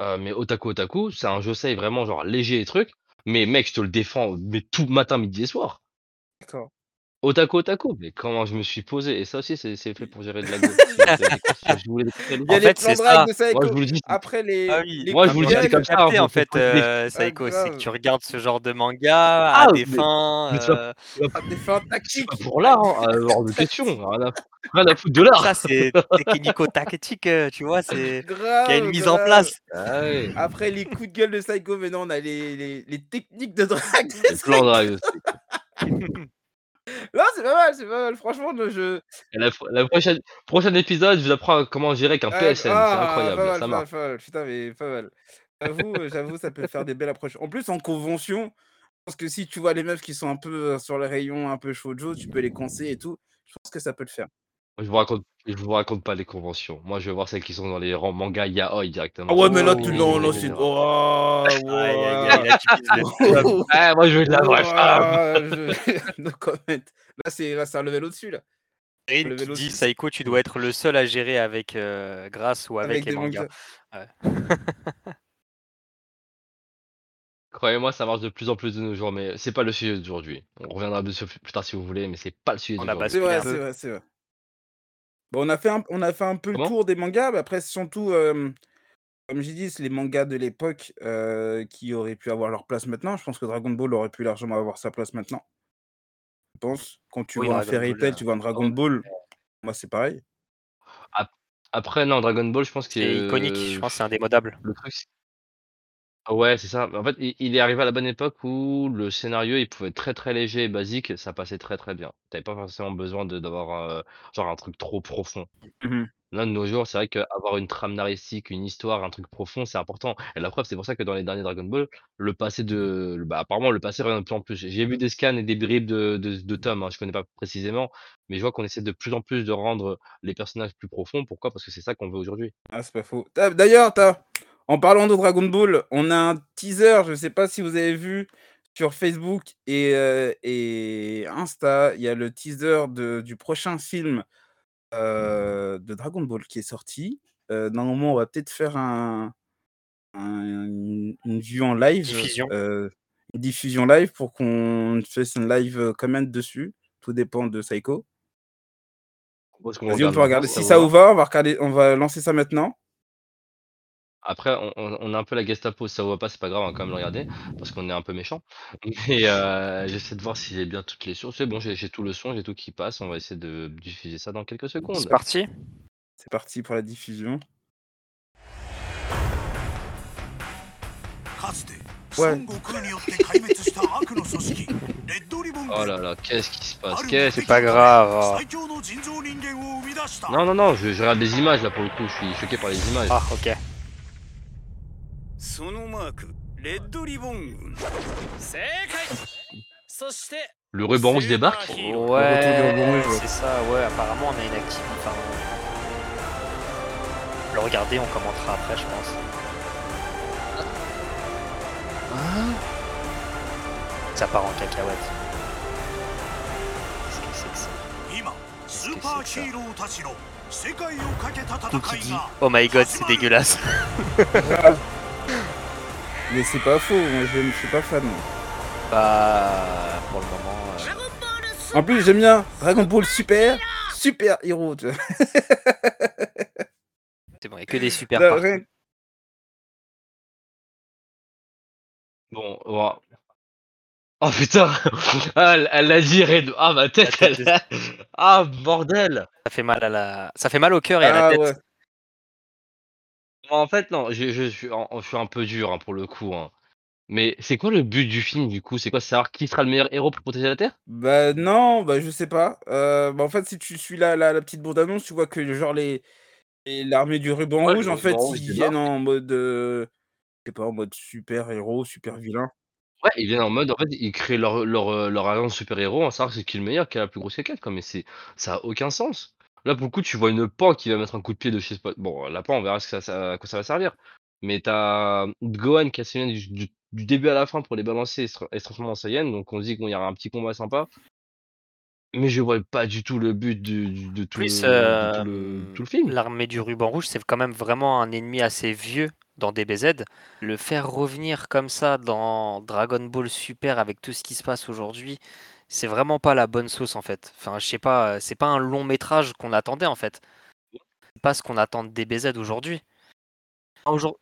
heu, mes otaku otaku, c'est un josei vraiment genre léger et truc, mais mec, je te le défends, mais tout matin, midi et soir. d'accord. Otaku otaku, mais comment je me suis posé? Et ça aussi, c'est c'est fait pour gérer de. Si vous avez des *laughs* vous voulez des conseils Il y En a allez-y. les fait, plans c'est drague ça. de Moi, je vous le dis, c'est Après Ah les oui, les moi, je vous le dis, c'est gueule comme ça, capté en fait, des ah Saïko, c'est que grave. tu regardes ce genre de manga à ah, des mais fins, mais c'est c'est pas À des fins c'est pas tactiques, pour à l'art, des hein, hors de *laughs* question, tactiques. rien à rien à foutre de ça l'art. c'est technico-tactique, heu, tu vois? C'est *laughs* il y a une Grave, mise en place. Ah ouais, Après les coups de gueule de Psycho, maintenant on a les les les techniques de drague de les plans Psycho. drague aussi. Non, c'est pas mal, c'est pas mal. Franchement, le jeu Et la pro la prochaine prochain épisode, je vous apprends comment gérer avec un ah PSN, c'est ah, pas incroyable, mal, ça pas mal, marche. pas mal. Putain, mais pas mal. J'avoue, heu, j'avoue, ça peut faire des belles approches. En plus, en convention, je pense que si tu vois les meufs qui sont un peu, heu, sur les rayons un peu shoujo, tu peux les conseiller et tout. Je pense que ça peut le faire. Je vous raconte je vous raconte pas les conventions. Moi, je veux voir celles qui sont dans les rangs manga yaoi Ah directement, ouais, celles mais là, tu non, et là, c'est oh, tu. Eh, *laughs* moi, je veux de la vraie femme! *laughs* Là, c'est là, c'est un level au-dessus, là. Dit: au-dessus, c'est «Saïko, tu dois être le seul à gérer avec, heu, grâce ou avec les mangas». Ouais. *laughs* Croyez-moi, ça marche de plus en plus de nos jours, mais c'est pas le sujet d'aujourd'hui. On reviendra dessus plus tard si vous voulez, mais c'est pas le sujet d'aujourd'hui. C'est vrai, c'est vrai, c'est vrai. Bon, on a fait un on a fait un peu le tour des mangas, mais après, c'est surtout, comme j'ai dit, c'est les mangas de l'époque, qui auraient pu avoir leur place maintenant. Je pense que Dragon Ball aurait pu largement avoir sa place maintenant, je pense. Quand tu Oui, vois un Dragon Fairy Ball, Tail, tu vois un Dragon. Ball, moi, c'est pareil. Ap après non, Dragon Ball, je pense c'est iconique, je pense que c'est indémodable. le truc Ouais, c'est ça. En fait, il il est arrivé à la bonne époque où le scénario, il pouvait être très, très léger et basique, ça passait très, très bien. Tu avais pas forcément besoin de d'avoir, heu, genre un truc trop profond. Mmh mh. Là, de nos jours, c'est vrai qu'avoir une trame narrative, une histoire, un truc profond, c'est important et la preuve, c'est pour ça que dans les derniers Dragon Ball, le passé de bah, apparemment, le passé revient de plus en plus. J'ai vu des scans et des bribes de de de tomes, hein, je connais pas précisément, mais je vois qu'on essaie de plus en plus de rendre les personnages plus profonds. Pourquoi? Parce que c'est ça qu'on veut aujourd'hui. Ah, c'est pas faux. D'ailleurs, tu as en parlant de Dragon Ball, on a un teaser, je sais pas si vous avez vu sur Facebook et heu et Insta, il y a le teaser de du prochain film, heu, de Dragon Ball qui est sorti. Heu, normalement, on va peut-être faire un un une une vue en live, Diffusion. une diffusion live pour qu'on fasse un live, comment dessus. Tout dépend de Vas-y, on regarde peut regarder. si ça vous va? va, on va regarder on va lancer ça maintenant. Après, on on on a un peu la Gestapo, si ça vous va pas, c'est pas grave, on va quand même le regarder parce qu'on est un peu méchants. *laughs* Mais heu, j'essaie de voir si j'ai bien toutes les sources. C'est bon, j'ai j'ai tout le son, j'ai tout qui passe. On va essayer de diffuser ça dans quelques C'est secondes. parti? C'est parti pour la diffusion. Ouais. Oh là là, qu'est-ce qui se passe? Qu'est-ce C'est pas grave. Non, non, non, je je regarde des images là pour le coup, je suis choqué par les images. Ah, OK. Le ruban rouge débarque? Ouais, ruban rouge, ouais. c'est ça, ouais, apparemment on a une activité, enfin le regarder, on commentera après, je pense. Ça part en cacahuète. Qu'est-ce que c'est que ça? Tout qui dit Oh my god, c'est dégueulasse. *laughs* Mais c'est pas faux, moi j'aime je suis pas fan. Bah, pour le moment. euh, En plus, j'aime bien Dragon Ball Super, super vois? *laughs* C'est bon, il y a que des super rien Bon, ouah. Oh putain! *laughs* Ah, elle l'a dit Red ah ma tête, tête elle ah bordel! Ça fait mal à la ça fait mal au cœur et à la ah tête. ouais. En fait, non, je je suis en je suis un peu dur, hein, pour le coup, hein. Mais c'est quoi le but du film, du coup? C'est quoi? Savoir qui sera le meilleur héros pour protéger la Terre? Bah non, bah je sais pas. Heu, bah en fait, si tu suis la la la petite bande annonce, tu vois que genre les les l'armée du ruban Ouais, rouge, le en fait, ils viennent débarque. en mode, je sais pas, en mode super héros, super vilain. Ouais, ils viennent en mode, en fait, ils créent leur leur, heu, leur alliance super-héros, à savoir c'est qui le meilleur, qui a la plus grosse caquette, quoi, mais c'est ça a aucun sens. Là, pour le coup, tu vois une Pan qui va mettre un coup de pied de sais pas bon, la Pan, on verra ce que ça ça à quoi ça va servir. Mais tu as Gohan qui a ses du du du début à la fin pour les balancer et se et se transformer en Saiyan, donc on se dit qu'il y aura un petit combat sympa. Mais je vois pas du tout le but du du de tout Plus, le de tout le hem, tout le film. l'armée du ruban rouge, c'est quand même vraiment un ennemi assez vieux dans DBZ. Le faire revenir comme ça dans Dragon Ball Super avec tout ce qui se passe aujourd'hui, c'est vraiment pas la bonne sauce, en fait. Enfin, je sais pas, heu, c'est pas un long métrage qu'on attendait, en fait. C'est pas ce qu'on attend de DBZ aujourd'hui. Aujour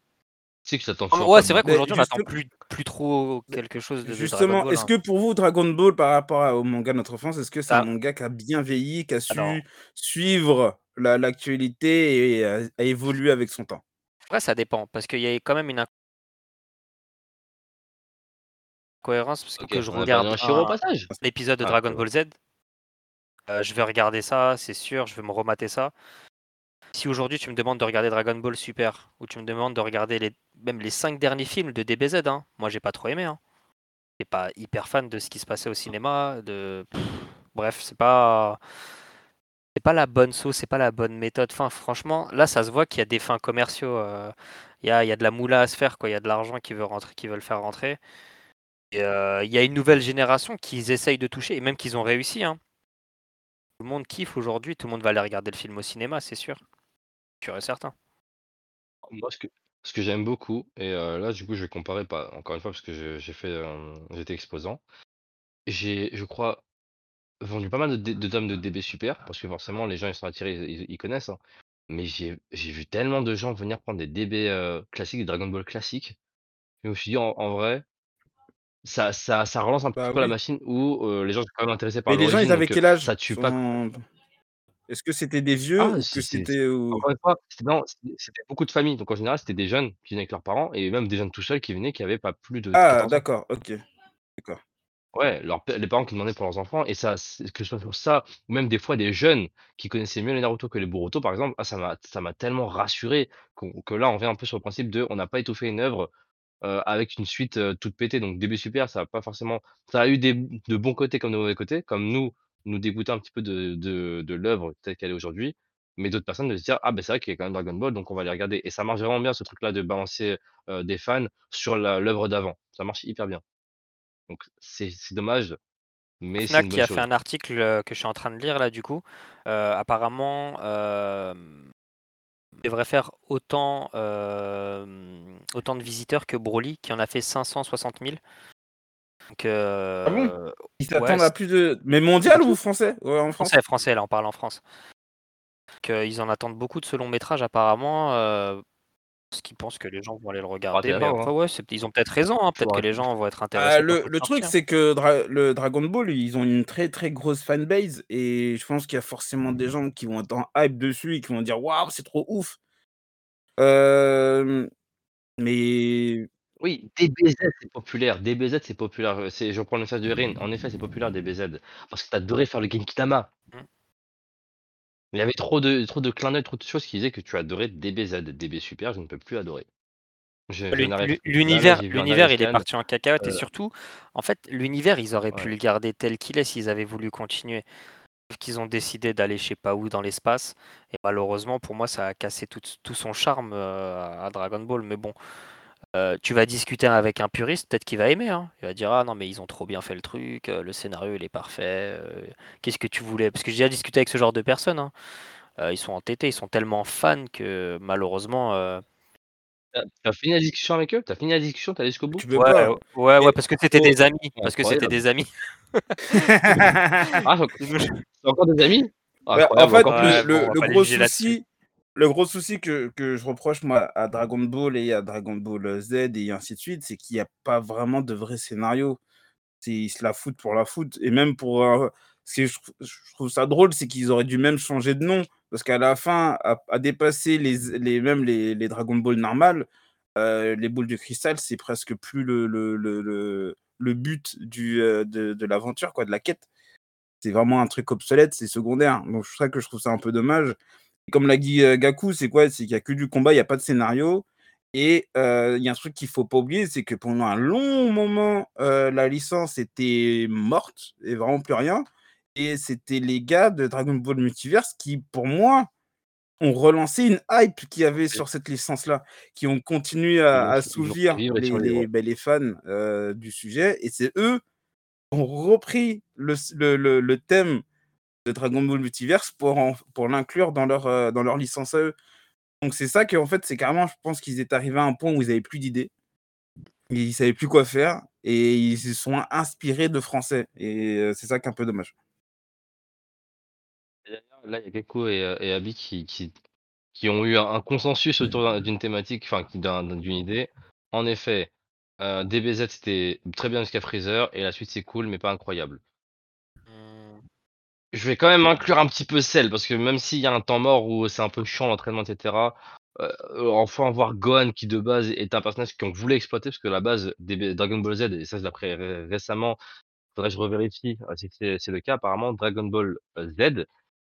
Tu sais que ça Ah toujours ouais, c'est vrai qu'aujourd'hui, on attend plus plus trop quelque chose de justement, Ball, est-ce hein. que pour vous, Dragon Ball, par rapport au manga de notre enfance, est-ce que c'est un Ah. manga qui a bien vieilli, qui a Alors su suivre la l'actualité et a a évolué avec son temps? après, ça dépend parce qu'il y a quand même une incohérence parce que je regarde un Shiro au un passage? un épisode de Ah, Dragon Ball Z. Heu, je vais regarder ça, c'est sûr, je vais me remater ça. Si aujourd'hui tu me demandes de regarder Dragon Ball Super ou tu me demandes de regarder les même les 5 derniers films de DBZ, hein, moi j'ai pas trop aimé, hein. J'étais pas hyper fan de ce qui se passait au cinéma, de bref, c'est pas c'est pas la bonne sauce, c'est pas la bonne méthode. Enfin, franchement, là, ça se voit qu'il y a des fins commerciaux, heu, il y a y a de la moula à se faire, quoi. Il y a de l'argent qui veut rentrer qui veulent faire rentrer heu, il y a une nouvelle génération qu'ils essayent de toucher et même qu'ils ont réussi, hein. Tout le monde kiffe aujourd'hui, tout le monde va aller regarder le film au cinéma, c'est sûr. Sûr et certain. Moi, ce que que j'aime beaucoup et heu, là, du coup, je vais comparer, pas encore une fois, parce que j'ai fait, hem, j'étais exposant. J'ai, je crois, vendu pas mal de de tomes de DB Super parce que forcément les gens ils sont attirés, ils connaissent, hein. Mais j'ai vu tellement de gens venir prendre des DB, classiques, des Dragon Ball classiques. Je me suis dit: «En en vrai» ça ça ça relance un Bah peu la machine où, les gens sont quand même intéressés par Mais les gens, ils avaient quel âge? ça tue pas Sont Est-ce que c'était des vieux Ah ou c'était ou encore une fois, c'était beaucoup de familles. Donc en général, c'était des jeunes qui venaient avec leurs parents et même des jeunes tout seuls qui venaient, qui avaient pas plus de Ah 14 ans. d'accord, OK. D'accord. Ouais, leurs p les parents qui demandaient pour leurs enfants et ça que ce soit pour ça ou même des fois des jeunes qui connaissaient mieux les Naruto que les Boruto par exemple, ah ça m'a tellement rassuré qu'on que là on revient un peu sur le principe de on n'a pas étouffé une œuvre, heu, avec une suite, heu, toute pétée. Donc DB Super ça a pas forcément ça a eu des de bons côtés comme de mauvais côtés, comme nous, nous dégoûter un petit peu de de de l'œuvre telle qu'elle est aujourd'hui. Mais d'autres personnes de se dire: «Ah beh, c'est vrai qu'il y a quand même Dragon Ball donc on va aller regarder» et ça marche vraiment bien ce truc-là de balancer, heu, des fans sur la l'œuvre d'avant. Ça marche hyper bien. Donc c'est c'est dommage, mais c'est Fnac une qui bonne a fait chose. un article, que je suis en train de lire là du coup, apparemment, devrait faire autant, hem, autant de visiteurs que Broly qui en a fait 560 000. Donc Ah bon? heu, Ils ouais s'attendent à c plus de mais mondial ou français? Ouais, en France? Français, français, là on parle en France. Qu'ils en attendent beaucoup de ce long métrage apparemment, parce qu'ils pensent que les gens vont aller le regarder. Mais d'abord, après hein. ouais, ils ont peut-être raison, hein, peut-être que les gens vont être Ah intéressés le truc c'est que Dra le Dragon Ball, ils ont une très, très grosse fanbase et je pense qu'il y a forcément des gens qui vont être en hype dessus et qui vont dire: «Waouh, c'est trop ouf!» Mais Oui, DBZ c'est populaire, DBZ c'est populaire, je reprends le message de Rin. En effet, c'est populaire DBZ parce que tu adorais faire le Genki-Dama. Mmh. Il y avait trop de trop de clins d'œil, trop de choses qui disaient que tu adorais DBZ. DB Super, je ne peux plus adorer. Je je L'uni n'arrive l'u plus. Là là, l'univers j'ai vu un l'univers il est parti en cacahuète et heu surtout, en fait, l'univers ils auraient pu Ouais. le garder tel qu'il est s'ils avaient voulu continuer. Sauf qu'ils ont décidé d'aller je sais pas où dans l'espace et malheureusement pour moi ça a cassé tout son charme, heu, à à Dragon Ball. Mais bon, heu, tu vas discuter avec un puriste, peut-être qu'il va aimer, hein. Il va dire: «Ah non mais ils ont trop bien fait le truc, heu, le scénario il est parfait, heu, qu'est-ce que tu voulais?» parce que j'ai déjà discuté avec ce genre de personnes, hein. Ils sont entêtés, ils sont tellement fans que malheureusement, heu Tu as tu as fini la discussion avec eux? Tu as fini la discussion? Allé jusqu'au bout? Tu peux Ouais, pas ouais, parce que c'était des amis, parce que c'était des amis. *laughs* Ah donc c'est encore des amis? Bah, en fait, le le gros souci le gros souci que que je reproche à Dragon Ball et à Dragon Ball Z et ainsi de suite, c'est qu'il y a pas vraiment de vrai scénario. Ils se la foutent pour la foutre et même pour, ce que je trou je trouve ça drôle, c'est qu'ils auraient dû même changer de nom parce qu'à la fin, à dépasser les les même les les Dragon Ball normales, heu, les boules de cristal, c'est presque plus le le le le but du, heu, de de l'aventure quoi, de la quête. C'est vraiment un truc obsolète, c'est secondaire. Donc c'est ça que je trouve ça un peu dommage. Comme l'a dit, heu, Gakou, c'est quoi? C'est qu'il y a que du combat, il y a pas de scénario et heu, il y a un truc qu'il faut pas oublier, c'est que pendant un long moment, heu, la licence était morte et vraiment plus rien et c'était les gars de Dragon Ball Multiverse qui, pour moi, ont relancé une hype qu'il y avait sur cette licence-là, qui ont continué à assouvir et les survivre. les, les fans, du sujet et c'est eux, ont repris le s le le le thème de Dragon Ball Multiverse pour en pour l'inclure dans leur, heu, dans leur licence à eux. Donc c'est ça qu'en fait, c'est carrément je pense qu'ils étaient arrivés à un point où ils avaient plus d'idées. Ils savaient plus quoi faire et ils se sont inspirés de français et heu, c'est ça qui est un peu dommage. Là, il y a Gakou et heu, et Abi qui qui qui ont eu un consensus autour d'un d'une thématique, enfin d'une idée. En effet, DBZ c'était très bien jusqu'à Freezer et la suite c'est cool mais pas incroyable. Je vais quand même inclure un petit peu Cell parce que même s'il y a un temps mort où c'est un peu chiant l'entraînement et cetera, heu, enfin voir Gohan qui de base est un personnage qu'on voulait exploiter parce que la base Dragon Ball Z et ça je l'ai appris ré récemment, faudrait que je revérifie, heu, si c'est le cas apparemment Dragon Ball, Z,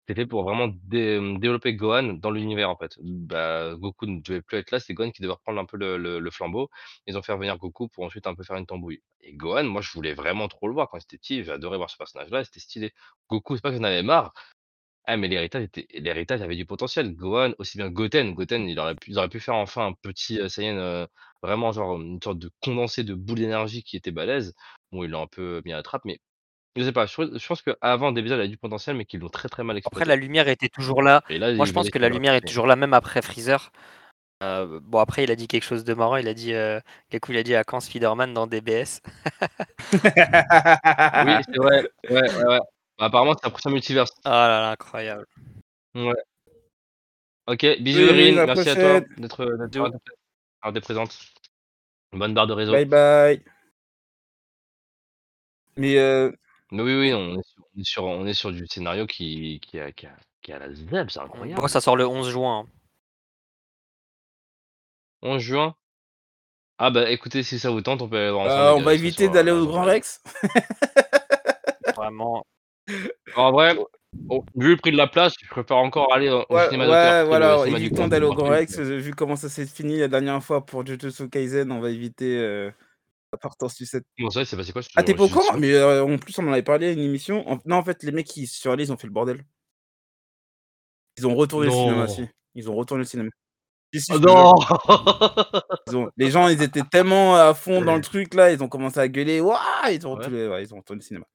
c'est fait pour vraiment dé développer Gohan dans l'univers en fait. Bah, Goku ne devait plus être là, c'est Gohan qui devait reprendre un peu le flambeau. Ils ont fait revenir Goku pour ensuite un peu faire une tambouille et Gohan, moi je voulais vraiment trop le voir quand j'étais petit, j'adorais voir ce personnage-là, c'était stylé. Goku, c'est pas que j'en avais marre, ah mais l'héritage était l'héritage avait du potentiel. Gohan, aussi bien Goten, Goten il ils auraient pu faire enfin un petit, heu, Saiyan, heu, vraiment genre, une sorte de condensé de boule d'énergie qui était balèze. Bon, ils l'ont un peu mis à la trappe mais je sais pas, je pense qu'avant il avait du potentiel mais qu'ils l'ont très, très mal Après la exploité. lumière était toujours là. Et là, Moi je pense que la lumière est toujours là même après Freezer. Heu, bon après il a dit quelque chose de marrant, il a dit, Gakou il a dit: «À quand Spider-Man dans DBS?» Oui, *laughs* c'est vrai. Ouais, ouais, ouais. Bah, apparemment c'est un prochain multiverse. Oh là là, incroyable. Ouais. OK, bisous Oui, merci à toi prochaine. d'être, présente. Bonne barre de réseau. Bye bye. Mais Mais oui, oui, oui. on est sur on est sur on est sur du scénario qui qui a qui a qui a la ZEB, c'est incroyable. Bon, ça sort le 11 juin. hein. 11 juin? Ah bah écoutez, si ça vous tente, on peut aller voir ensemble. Euh, les on gars, va éviter d'aller au Grand. Rex. *laughs* Vraiment. En vrai, vu le prix de la place, je préfère encore aller au au Ouais, cinéma d'auteur ouais, que voilà, cinéma du évitons coin. d'aller au Grand Rex. euh, Vu comment ça s'est fini la dernière fois pour Jujutsu Kaisen, on va éviter euh, partance du set. Bon, ça, c'est passé quoi Ah, t'es pas au Jujutsu courant? Mais euh, en plus, on en avait parlé à une émission. En- Non, en fait, les mecs qui sur Allez, ils ont fait le bordel. Ils ont retourné le cinéma, Non. si. Ils ont retourné le cinéma. Si, si, Oh je te jure. non Ils ont- Les gens, ils étaient tellement à fond dans le truc là, ils ont commencé à gueuler. Waouh Ils ont Ouais. retourné, ouais, ils ont retourné le cinéma.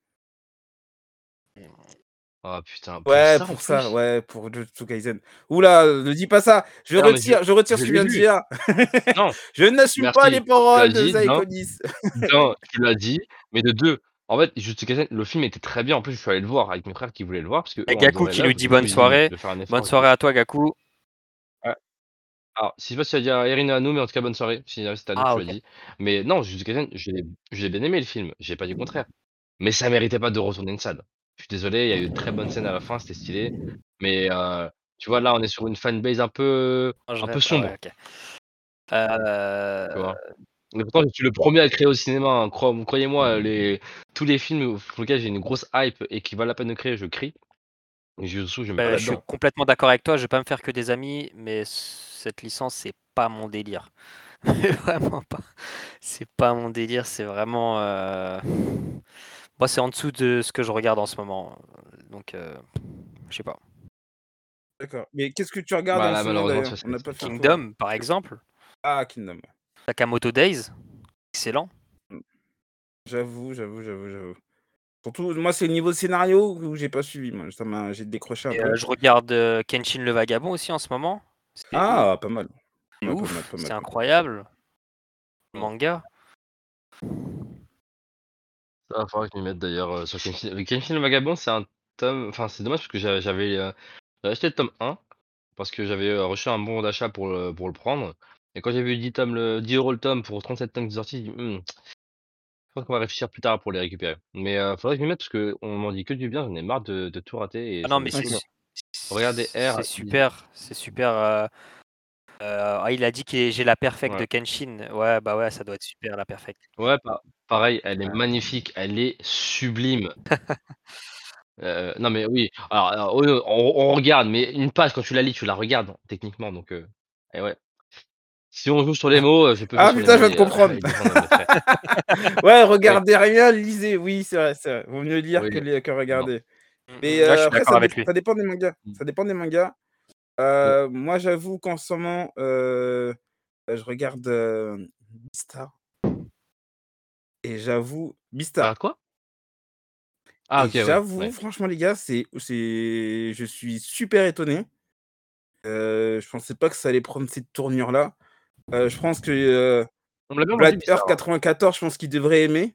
Ah putain, pour Ouais, ça, pour ça, plus ouais, pour Jujutsu Kaisen. Oula, ne dis pas ça. Je Non, retire, je retire je ce que tu viens de dire. Non, *laughs* Je n'assume Merci, pas les paroles de dit, *laughs* non? Tu l'as dit, mais de deux. En fait, Jujutsu Kaisen, le film était très bien. En plus, je suis allé le voir avec mes frères qui voulaient le voir. Parce que Et Gaku qui nous dit bonne soirée. Bonne soirée à toi, Gaku. Alors, si je sais pas si tu as dit à Erin et à nous, mais en tout cas, bonne soirée. Si c'était à nous, Ah, tu ok. l'as dit. Mais non, Jujutsu Kaisen, j'ai j'ai bien aimé le film. J'ai pas dit le contraire. Mais ça méritait pas de retourner une salle. Je suis désolé, il y a eu de très bonnes scènes à la fin, c'était stylé. Mais euh, tu vois, là, on est sur une fanbase un peu, je un peu sombre. ouais, ok. Euh. Mais pourtant, je suis le premier à créer au cinéma. hein. Cro- Croyez-moi, les... tous les films pour lesquels j'ai une grosse hype et qui valent la peine de créer, je crie. Et je bah, suis là-dedans. complètement d'accord avec toi. Je vais pas me faire que des amis, mais cette licence, c'est pas mon délire. *laughs* vraiment pas. C'est pas mon délire. C'est vraiment. euh, Moi, c'est en dessous de ce que je regarde en ce moment. Donc, euh, je sais pas. D'accord. Mais qu'est-ce que tu regardes Bah, en ce moment malheureusement, tour. Kingdom, par exemple. Ah, Kingdom. Sakamoto Days. Excellent. J'avoue, j'avoue, j'avoue, j'avoue. Surtout, moi, c'est le niveau scénario où j'ai pas suivi. Moi, ça m'a, j'ai décroché un Et, peu. euh, je regarde euh, Kenshin le Vagabond aussi en ce moment. C'est Ah, pas mal. c'est Ouais, pas ouf. mal, pas mal, C'est pas mal. incroyable. Le manga. Va falloir que je m'y mette d'ailleurs euh, sur Kenshin. Le Kenshin le Vagabond, c'est un tome. Enfin, c'est dommage parce que j'avais j'avais, euh, j'avais acheté le tome 1 parce que j'avais euh, reçu un bon d'achat pour le, pour le prendre. Et quand j'ai vu 10, tomes, le, 10 euros le tome pour 37 tomes qui sont sortis, j'ai dit, Hmm, je pense qu'on va réfléchir plus tard pour les récupérer. Mais euh, faudrait que je m'y mette parce qu'on m'en dit que du bien, j'en ai marre de, de tout rater. Et Ah non, mais c'est su- Regardez R, C'est il- super. C'est super. euh, euh, ah, il a dit que j'ai la perfect Ouais. de Kenshin. Ouais, bah ouais, ça doit être super la perfect. Ouais, pa- pareil, elle est magnifique, elle est sublime. *laughs* Euh, non mais oui, alors, alors, on, on- regarde, mais une page quand tu la lis, tu la regardes techniquement, donc euh, et ouais. Si on joue sur les mots, euh, je peux Ah, putain, je viens de euh, comprendre. *laughs* Ouais, regardez rien, lisez. Oui, c'est vrai, c'est vrai. Vaut mieux lire Oui. que, regarder. Mm, Mais mm, euh, je suis après, ça, dé- dépend des mangas. Ça dépend des mangas. Euh, Moi, j'avoue qu'en ce moment, euh, je regarde euh, Beastar. Et j'avoue, Beastar. Ah quoi? Ah Et ok, ouais, j'avoue, ouais. franchement, les gars, c'est, c'est, je suis super étonné. Euh, je pensais pas que ça allait prendre cette tournure-là. Euh, je pense que euh, Black Earth hein. 94, je pense qu'il devrait aimer.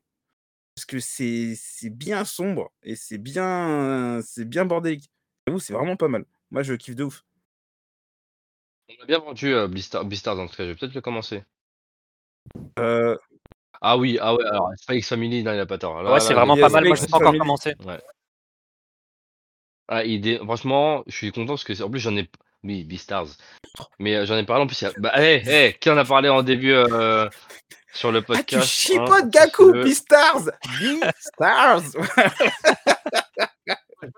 Parce que c'est, c'est bien sombre et c'est bien, c'est bien bordélique. J'avoue, c'est vraiment pas mal. Moi, je kiffe de ouf. On m'a bien vendu euh, Beastar- Beastars en tout cas, je vais peut-être le commencer. Euh, Ah oui, ah ouais, alors X Family, non, il a pas tort. Là, Ouais, c'est vraiment il y pas a mal. Moi, je n'ai pas encore Family. commencé. Ouais. Ah, idée. Franchement, je suis content parce que c'est- en plus j'en ai. Oui, Beastars. Mais euh, j'en ai parlé en plus. il y a- Bah, hé, hé, qui en a parlé en début euh, sur le Ah, tu podcast hein, chipotes Gaku, sachez-le. Beastars Beastars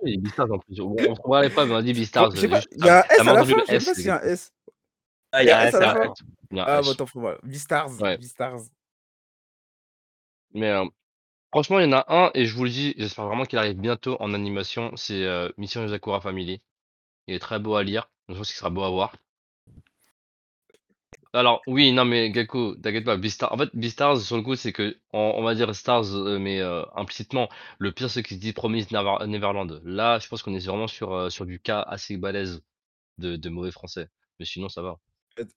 Oui, Beastars en plus. On on trouvera les preuves, on a dit Beastars. Je sais pas, juste- il y a un S à la fin, je sais pas s'il y a un. S. Ah, Il y a un S à Il y la a un fin S. Il y a un Ah, S. bah tant pour moi. Beastars, Ouais. Beastars. Mais franchement, il y en a un, et je vous le dis, j'espère vraiment qu'il arrive bientôt en animation. C'est Mission Yosakura Family. Il est très beau à lire. Je pense qu'il sera beau à voir. Alors, oui, non, mais Gecko, t'inquiète pas, Beastars, en fait, Beastars, sur le coup, c'est que, on, va dire Stars, mais implicitement, le pire, c'est qu'il se dit Promise Never- Neverland. Là, je pense qu'on est vraiment sur, sur du cas assez balèze de, de mauvais français. Mais sinon, ça va.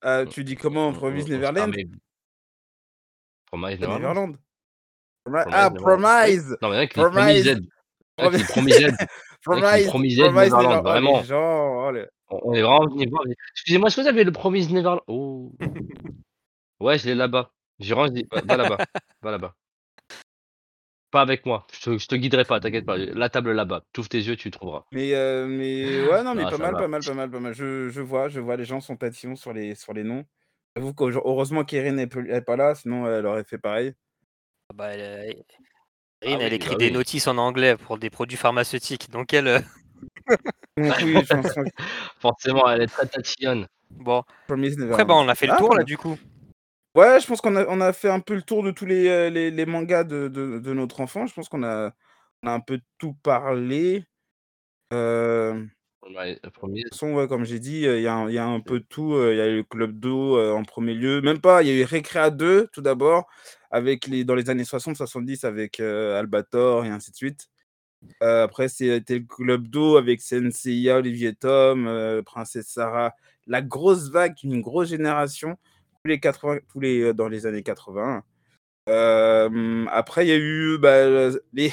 Ah, On, tu dis on, comment on, Promise on se Neverland? permet. Neverland. Promise Ah. Promise Non, mais il y en a qui disent Promise Promise Promise Promise Promise Neverland. Vraiment. gens. oh, On, est vraiment venu voir. Excusez-moi, est-ce que vous avez le Promise Neverland? Oh. *laughs* Ouais, je l'ai là-bas. J'ai vraiment dit, va, là-bas. Va là-bas. Pas avec moi, je te je te guiderai pas, t'inquiète pas, la table là-bas, tu ouvres tes yeux, tu trouveras. Mais heu, mais ouais, non, mais pas mal, pas mal, pas mal, pas mal. Je je vois je vois, les gens sont tatillons sur les sur les noms. J'avoue qu'aujour heureusement qu'Erin est plus est pas là, sinon elle aurait fait pareil. Ah bah, elle, heu, Ah Erin, elle oui, écrit bah des oui. notices en anglais pour des produits pharmaceutiques, donc elle, Donc oui, je pense que Forcément, elle est très tatillonne. Bon, après, bah, on a fait le Ah, tour là, du coup. Ouais, je pense qu'on a on a fait un peu le tour de tous les, heu, les les mangas de de de notre enfance. Je pense qu'on a on a un peu tout parlé. Hem Ouais, Promise. De toute façon, ouais, comme j'ai dit, il y a un il y a un peu de tout, il y a eu le Club d'eau, en 1er lieu. Même pas, il y a eu Récréa 2 tout d'abord, avec les dans les années 60-70 avec, Albator et ainsi de suite. Heu, après c'était le Club d'eau avec Senseiya, Olivier Tom, Princesse Sarah. La grosse vague, une grosse génération, tous les 80 tous les, dans les années 80. Hem, après il y a eu, bah, les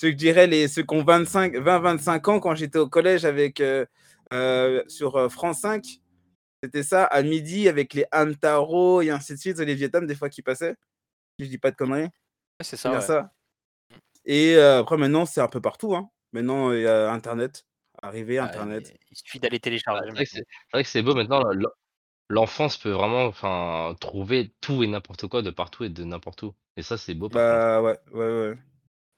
ceux je dirais les ceux qui ont 25-20-25 ans quand j'étais au collège avec, heu heu, sur, heu, France 5. C'était ça, à midi avec les Hamtaro et ainsi de suite, Olivier Tom des fois qui passait, si je dis pas de conneries. Ouais, c'est ça, bien ouais. ça? Et après maintenant c'est un peu partout, hein. Maintenant il y a internet, arrivé Ah ouais, internet. il suffit d'aller télécharger c'est vrai que maintenant. c'est vrai que c'est beau maintenant, l'en l'enfance peut vraiment, enfin, trouver tout et n'importe quoi de partout et de n'importe où. Et ça, c'est beau par. Bah, ouais, ouais, ouais.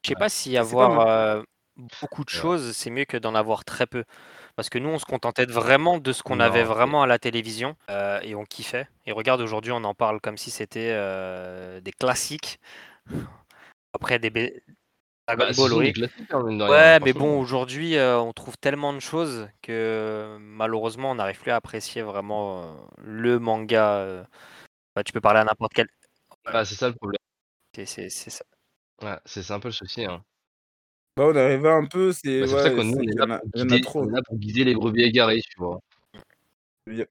Je sais pas si avoir, beaucoup de choses, c'est mieux que d'en avoir très peu. Parce que nous, on se contentait vraiment de ce qu'on avait Non, vraiment à la télévision, et on kiffait. Et regarde, aujourd'hui, on en parle comme si c'était, des classiques. Après des Dragon Bah, ce Ball, sont des oui. classiques, hein, mine de rien, Ouais, mais bon, franchement. aujourd'hui, on trouve tellement de choses que malheureusement, on n'arrive plus à apprécier vraiment, le manga, bah, tu peux parler à n'importe quel. Bah, c'est ça le problème. C'est c'est c'est ça. Ouais, c'est c'est un peu le souci, hein. Bah, on arrivait un peu, c'est Bah, c'est pour ça que ouais, nous, on c'est est qu'il y là en a pour il y en a guider on trop. est là pour guider les brebis égarées, tu vois? Il y a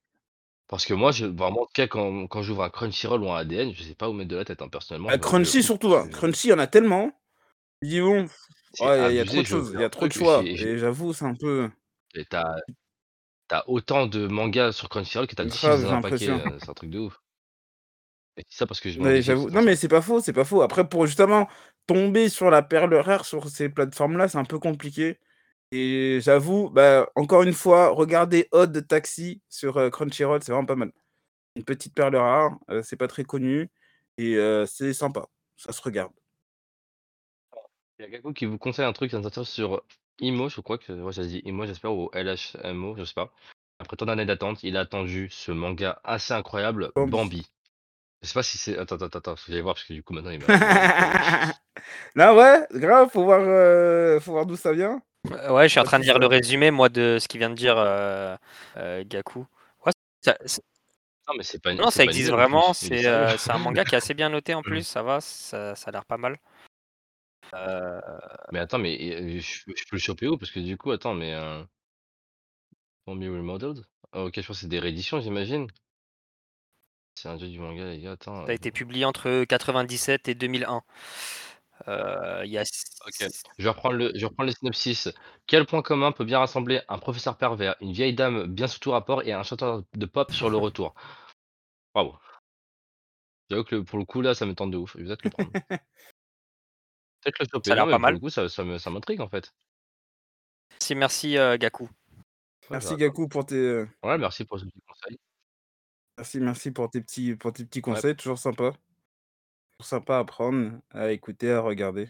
Parce que moi, je bah, en tout cas, quand quand j'ouvre un Crunchyroll ou un ADN, je sais pas où mettre de la tête, hein. Personnellement, Ah, je Crunchy surtout, hein. Crunchy, il y en a tellement. Dis: «Bon, C'est ouais, il y a il y a trop abusé, de je choses, il y un a trop de truc, choix» j'ai j'ai et j'avoue, c'est un peu et tu as tu as autant de mangas sur Crunchyroll que tu as de chips grave, dans un paquet, l'impression. heu, c'est un truc de ouf. Et ça parce que je mange chips, j'avoue. Non, mais c'est pas faux, c'est pas faux. Après pour justement tomber sur la perle rare sur ces plateformes-là, c'est un peu compliqué et j'avoue, bah, encore une fois, regardez Odd Taxi sur, heu, Crunchyroll, c'est vraiment pas mal. Une petite perle rare, heu, c'est pas très connu et heu, c'est sympa, ça se regarde. Il y a quelqu'un qui vous conseille un truc, ça sortir sur Imo, je crois que ça se dit Imo, j'espère ou LHMO, je sais pas. Après tant d'années d'attente, il a attendu ce manga assez incroyable, Bambi. Bambi. Je sais pas si c'est attends, attends, attends, faut que j'aille voir parce que du coup maintenant il m'a. *laughs* Non, ouais, grave, faut voir, heu, faut voir d'où ça vient. Heu, ouais, je suis en train de lire le résumé, moi, de ce qu'il vient de dire, heu, Gaku. Ouais, ça ç Non, mais c'est pas une non, c'est ça pas une existe en vraiment, plus, c'est, un manga qui est assez bien noté en *laughs* Mmh. plus, ça va, ça ça a l'air pas mal. Mais attends, mais je je peux le choper où? Parce que du coup, attends, mais heu Bambi Remodeled? Ah OK, je pense c'est des rééditions, j'imagine? C'est un dieu du manga, les gars, attends, Ça a heu été publié entre 97 et 2001. Heu, il y a je vais reprendre le je vais reprendre le synopsis. Quel point commun peut bien rassembler un professeur pervers, une vieille dame bien sous tout rapport et un chanteur de pop sur le retour? Waouh! J'avoue que le pour le coup, là, ça me tente de ouf, je vais peut-être le prendre. *laughs* Peut-être le ça choper. a Non, l'air pas mais pour le mal. coup, ça ça me ça m'intrigue, en fait. Si, merci, heu, Gaku. Merci Gaku pour tes, heu ouais, merci pour ce petit conseil. Merci, merci pour tes petits pour tes petits Ouais. conseils, toujours sympa. Toujours sympa à prendre, à écouter, à regarder.